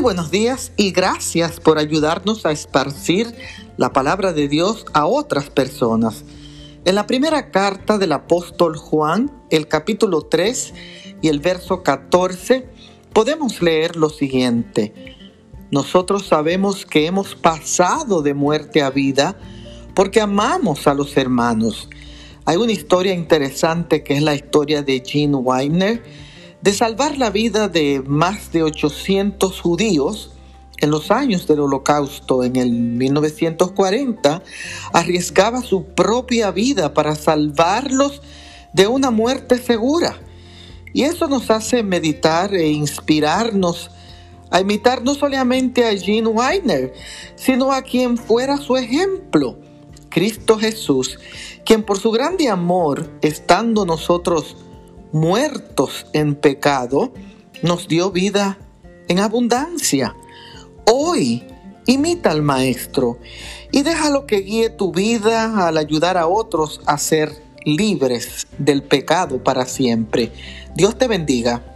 Buenos días y gracias por ayudarnos a esparcir la palabra de Dios a otras personas. En la primera carta del apóstol Juan, el capítulo 3 y el verso 14, podemos leer lo siguiente. Nosotros sabemos que hemos pasado de muerte a vida porque amamos a los hermanos. Hay una historia interesante que es la historia de Gene Weiner de salvar la vida de más de 800 judíos en los años del holocausto, en el 1940, arriesgaba su propia vida para salvarlos de una muerte segura. Y eso nos hace meditar e inspirarnos a imitar no solamente a Gene Weiner, sino a quien fuera su ejemplo, Cristo Jesús, quien por su grande amor, estando nosotros muertos en pecado, nos dio vida en abundancia. Hoy imita al Maestro y déjalo que guíe tu vida al ayudar a otros a ser libres del pecado para siempre. Dios te bendiga.